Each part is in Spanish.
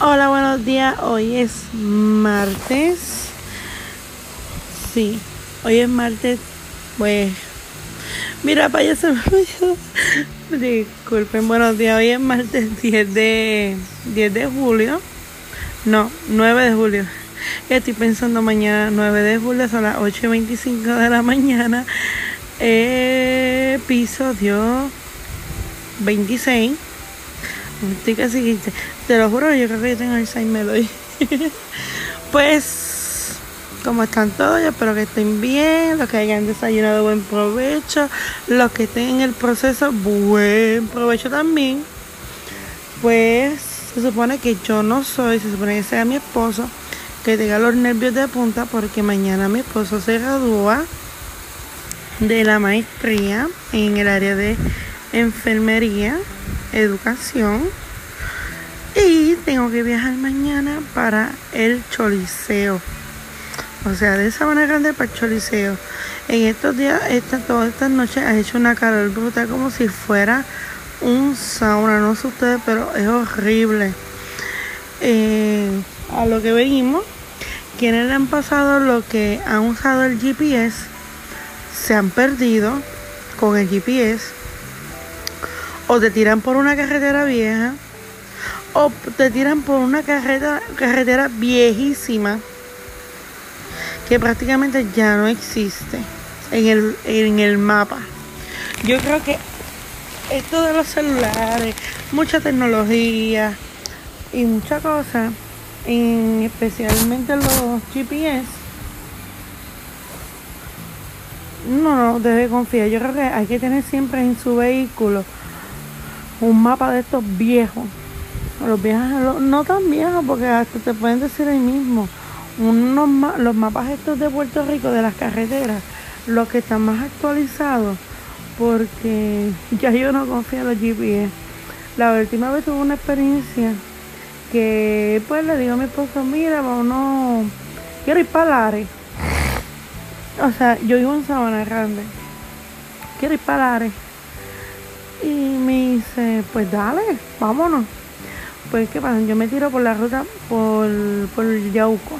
Hola, buenos días. Hoy es martes. Sí, hoy es martes. Pues, mira, para allá se me. Disculpen, buenos días. Hoy es martes 10 de, 10 de julio. No, 9 de julio. Estoy pensando mañana 9 de julio, son las 8 y 25 de la mañana. Episodio 26. Estoy casi te lo juro, yo creo que tengo Alzheimer hoy. pues, como están todos, yo espero que estén bien, los que hayan desayunado buen provecho, los que estén en el proceso, buen provecho también. Pues se supone que yo no soy, se supone que sea mi esposo, que tenga los nervios de punta porque mañana mi esposo se gradúa de la maestría en el área de enfermería educación. Y tengo que viajar mañana para el Choliseo. O sea, de esa manera grande para el Choliseo. En estos días, esta, todas estas noches ha hecho una calor brutal como si fuera un sauna. No sé ustedes, pero es horrible. Eh, a lo que venimos, quienes le han pasado lo que han usado el GPS, se han perdido con el GPS o te tiran por una carretera vieja o te tiran por una carretera, carretera viejísima que prácticamente ya no existe en el, en el mapa. Yo creo que esto de los celulares, mucha tecnología y mucha cosa, especialmente los GPS, no, no debe confiar. Yo creo que hay que tener siempre en su vehículo un mapa de estos viejos. Los viejos, no tan viejos, porque hasta te pueden decir ahí mismo. Unos, los mapas estos de Puerto Rico, de las carreteras, los que están más actualizados, porque ya yo no confío en los GPS. La última vez tuve una experiencia que pues le digo a mi esposo, mira, no quiero ir para Lares. O sea, yo vivo en Sabana Grande. Quiero ir para Lares y me dice, pues dale, vámonos. Pues qué pasa, yo me tiro por la ruta por, por el Yauco.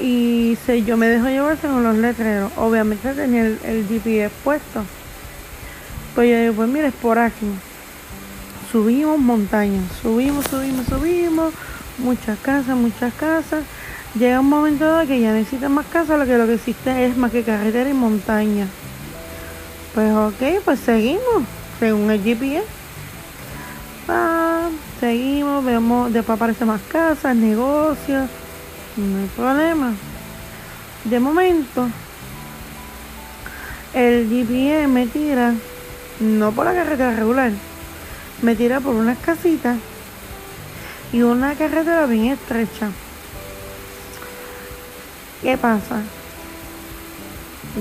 Y se, yo me dejo llevar según los letreros. Obviamente tenía el, GPS puesto. Pues yo digo, pues mira, es por aquí. Subimos montañas, subimos, subimos, subimos. Muchas casas, muchas casas. Llega un momento dado que ya necesitan más casas, lo que lo que existe es más que carretera y montaña. Pues ok, pues seguimos, según el GPS. Seguimos, vemos, después aparecen más casas, negocios, no hay problema. De momento, el GPS me tira, no por la carretera regular, me tira por unas casitas y una carretera bien estrecha. ¿Qué pasa?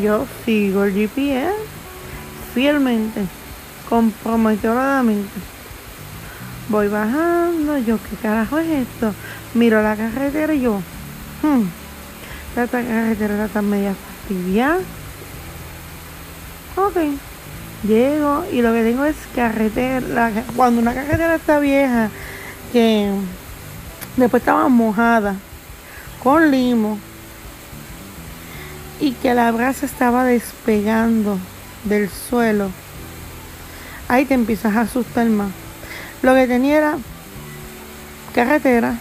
Yo sigo el GPS fielmente, comprometidamente. Voy bajando, yo, ¿qué carajo es esto? Miro la carretera y yo, hmm, esta carretera está media fastidiada. Ok, llego y lo que tengo es carretera. cuando una carretera está vieja, que después estaba mojada, con limo, y que la brasa estaba despegando del suelo, ahí te empiezas a asustar más. Lo que tenía era carretera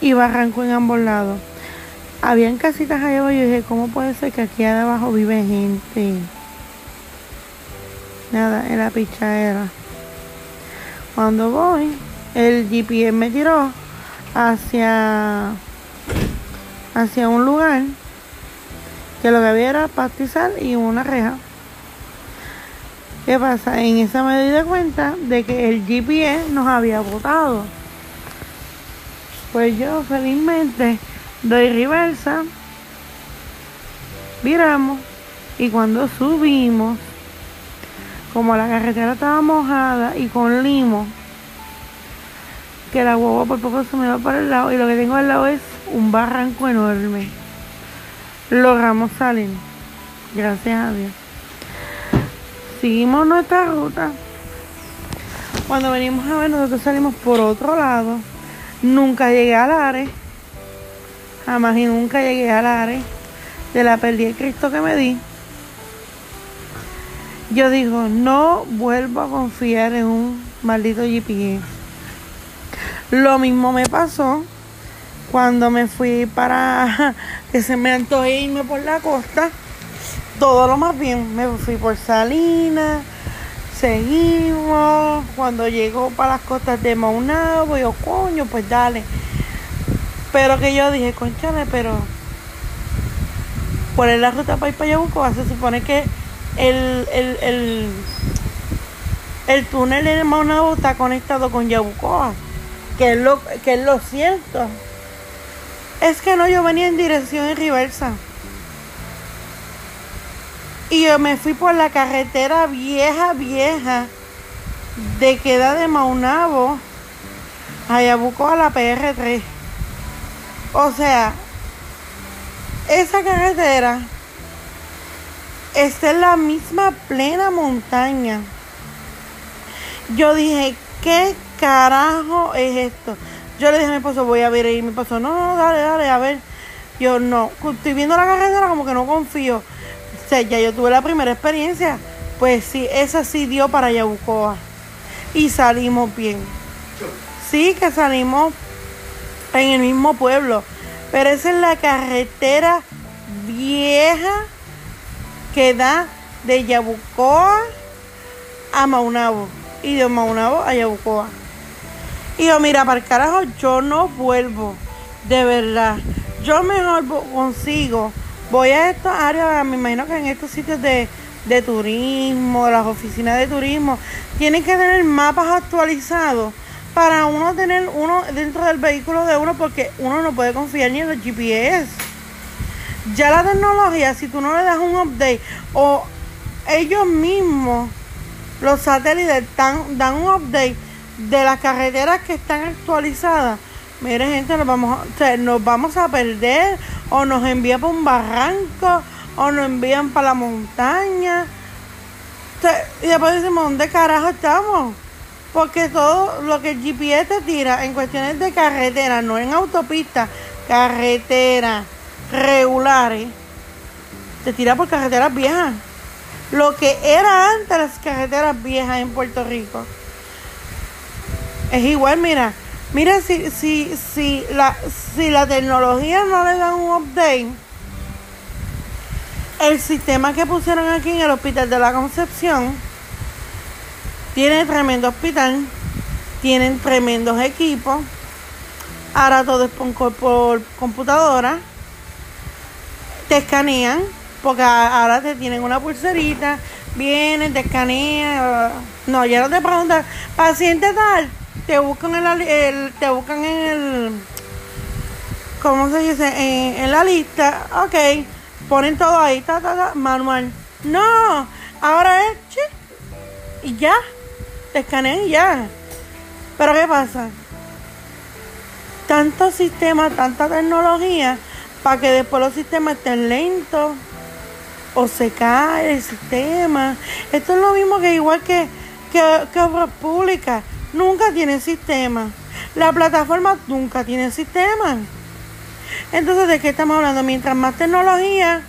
y barranco en ambos lados. Habían casitas allá abajo y yo dije, ¿cómo puede ser que aquí abajo vive gente? Nada, en la pichadera. Cuando voy, el GPS me tiró hacia hacia un lugar que lo que había era pastizal y una reja. ¿Qué pasa? En esa me di de cuenta de que el GPS nos había botado. Pues yo felizmente doy reversa, viramos y cuando subimos, como la carretera estaba mojada y con limo, que la huevo por poco se me va para el lado y lo que tengo al lado es un barranco enorme logramos salir. Gracias a Dios. Seguimos nuestra ruta. Cuando venimos a ver, nosotros salimos por otro lado. Nunca llegué al área. Jamás y nunca llegué al área de la pérdida de Cristo que me di. Yo digo, no vuelvo a confiar en un maldito GPS. Lo mismo me pasó cuando me fui para que se me antojó irme por la costa. Todo lo más bien, me fui por Salinas, seguimos. Cuando llegó para las costas de Maunabo, yo, coño, pues dale. Pero que yo dije, conchale, pero por la ruta para ir para Yabucoa se supone que el, el, el el túnel de Maunabo está conectado con Yabucoa, que es lo, que es lo cierto. Es que no, yo venía en dirección en reversa. Y yo me fui por la carretera vieja, vieja, de queda de Maunabo a Yabucoa a la PR3. O sea, esa carretera está en la misma plena montaña. Yo dije, ¿qué carajo es esto? Yo le dije a mi esposo, voy a ver y mi esposo, no, no, dale, dale, a ver. Yo no, estoy viendo la carretera como que no confío. O sea, ya yo tuve la primera experiencia. Pues sí, esa sí dio para Yabucoa. Y salimos bien. Sí, que salimos en el mismo pueblo. Pero esa es la carretera vieja que da de Yabucoa a Maunabo y de Maunabo a Yabucoa. Y yo, mira, para el carajo, yo no vuelvo, de verdad. Yo mejor consigo, voy a estas áreas, me imagino que en estos sitios de, de turismo, las oficinas de turismo, tienen que tener mapas actualizados para uno tener uno dentro del vehículo de uno porque uno no puede confiar ni en los GPS. Ya la tecnología, si tú no le das un update o ellos mismos los satélites dan, dan un update de las carreteras que están actualizadas. Mire, gente, nos vamos, nos vamos a perder o nos envían para un barranco o nos envían para la montaña. y después decimos, ¿dónde carajo estamos? Porque todo lo que el GPS te tira en cuestiones de carretera, no en autopista, carretera regulares, te tira por carreteras viejas lo que era antes las carreteras viejas en Puerto Rico. Es igual, mira, mira si, si, si, la, si la tecnología no le da un update, el sistema que pusieron aquí en el Hospital de la Concepción tiene tremendo hospital, tienen tremendos equipos, ahora todo es por, por computadora, te escanean porque ahora te tienen una pulserita, vienen, te escanean. No, ya no te preguntan, paciente tal, te buscan en la, el, te buscan en el, ¿cómo se dice? En, la lista, ok, ponen todo ahí, ta, ta, manual. No, ahora es, y ya, te escanean y ya. Pero ¿qué pasa? Tanto sistema, tanta tecnología, para que después los sistemas estén lentos o se cae el sistema. Esto es lo mismo que igual que, que, obras públicas. Nunca tiene sistema. La plataforma nunca tiene sistema. Entonces, ¿de qué estamos hablando? Mientras más tecnología,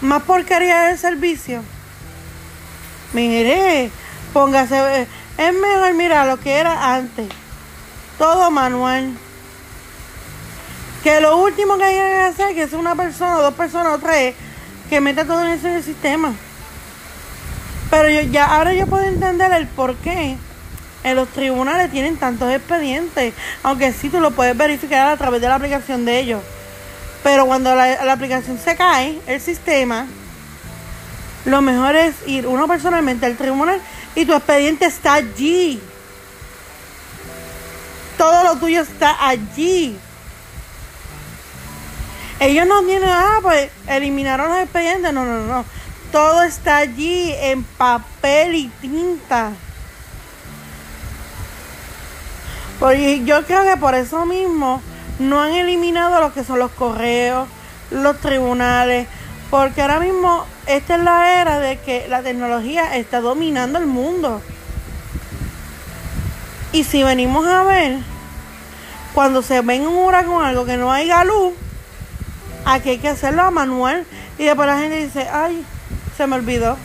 más porquería del servicio. Mire, póngase. Es mejor mirar lo que era antes. Todo manual. Que lo último que hay que hacer, que es una persona, dos personas o tres, que meta todo eso en el sistema. Pero yo, ya ahora yo puedo entender el por qué en los tribunales tienen tantos expedientes, aunque sí tú lo puedes verificar a través de la aplicación de ellos. Pero cuando la, aplicación se cae, el sistema, lo mejor es ir uno personalmente al tribunal y tu expediente está allí. Todo lo tuyo está allí. Ellos no tienen, ah, pues eliminaron los expedientes. No, no, no. Todo está allí en papel y tinta. Porque yo creo que por eso mismo no han eliminado lo que son los correos, los tribunales, porque ahora mismo esta es la era de que la tecnología está dominando el mundo. Y si venimos a ver, cuando se ven un huracán algo que no haya luz, aquí hay que hacerlo a manual. Y después la gente dice, ay, se me olvidó.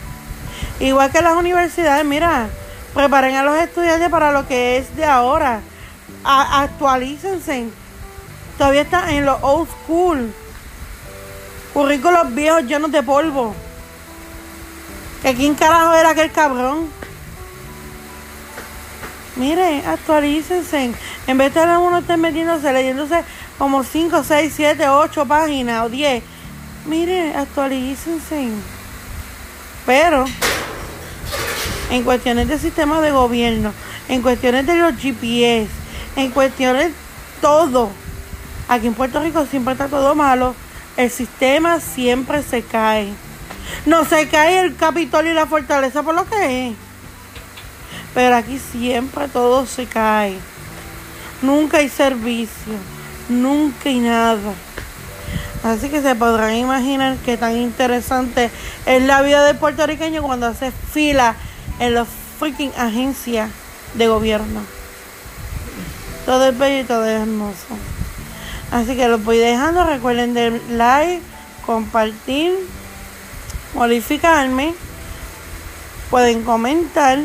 Igual que las universidades, mira, preparen a los estudiantes para lo que es de ahora. Actualícense. Todavía está en los old school. Currículos viejos llenos de polvo. ¿Que quién carajo era aquel cabrón? Mire, actualícense. En vez de uno esté metiéndose, leyéndose como 5, 6, 7, 8 páginas o 10. Mire, actualícense. Pero, en cuestiones de sistema de gobierno, en cuestiones de los GPS, en cuestiones todo, aquí en Puerto Rico siempre está todo malo. El sistema siempre se cae. No se cae el Capitolio y la fortaleza por lo que es. Pero aquí siempre todo se cae. Nunca hay servicio. Nunca hay nada. Así que se podrán imaginar qué tan interesante es la vida del puertorriqueño cuando hace fila en las freaking agencias de gobierno. Todo es bello y todo es hermoso. Así que los voy dejando. Recuerden de like, compartir, modificarme. Pueden comentar.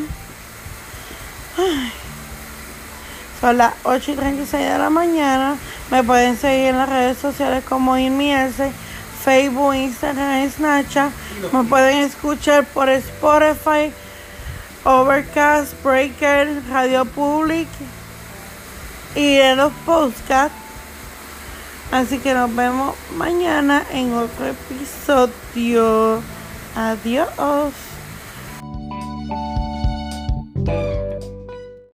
Son las 8 y 36 de la mañana. Me pueden seguir en las redes sociales como Inmielse, Facebook, Instagram, Snapchat. Me pueden escuchar por Spotify, Overcast, Breaker, Radio Public y en los podcasts. Así que nos vemos mañana en otro episodio. Adiós.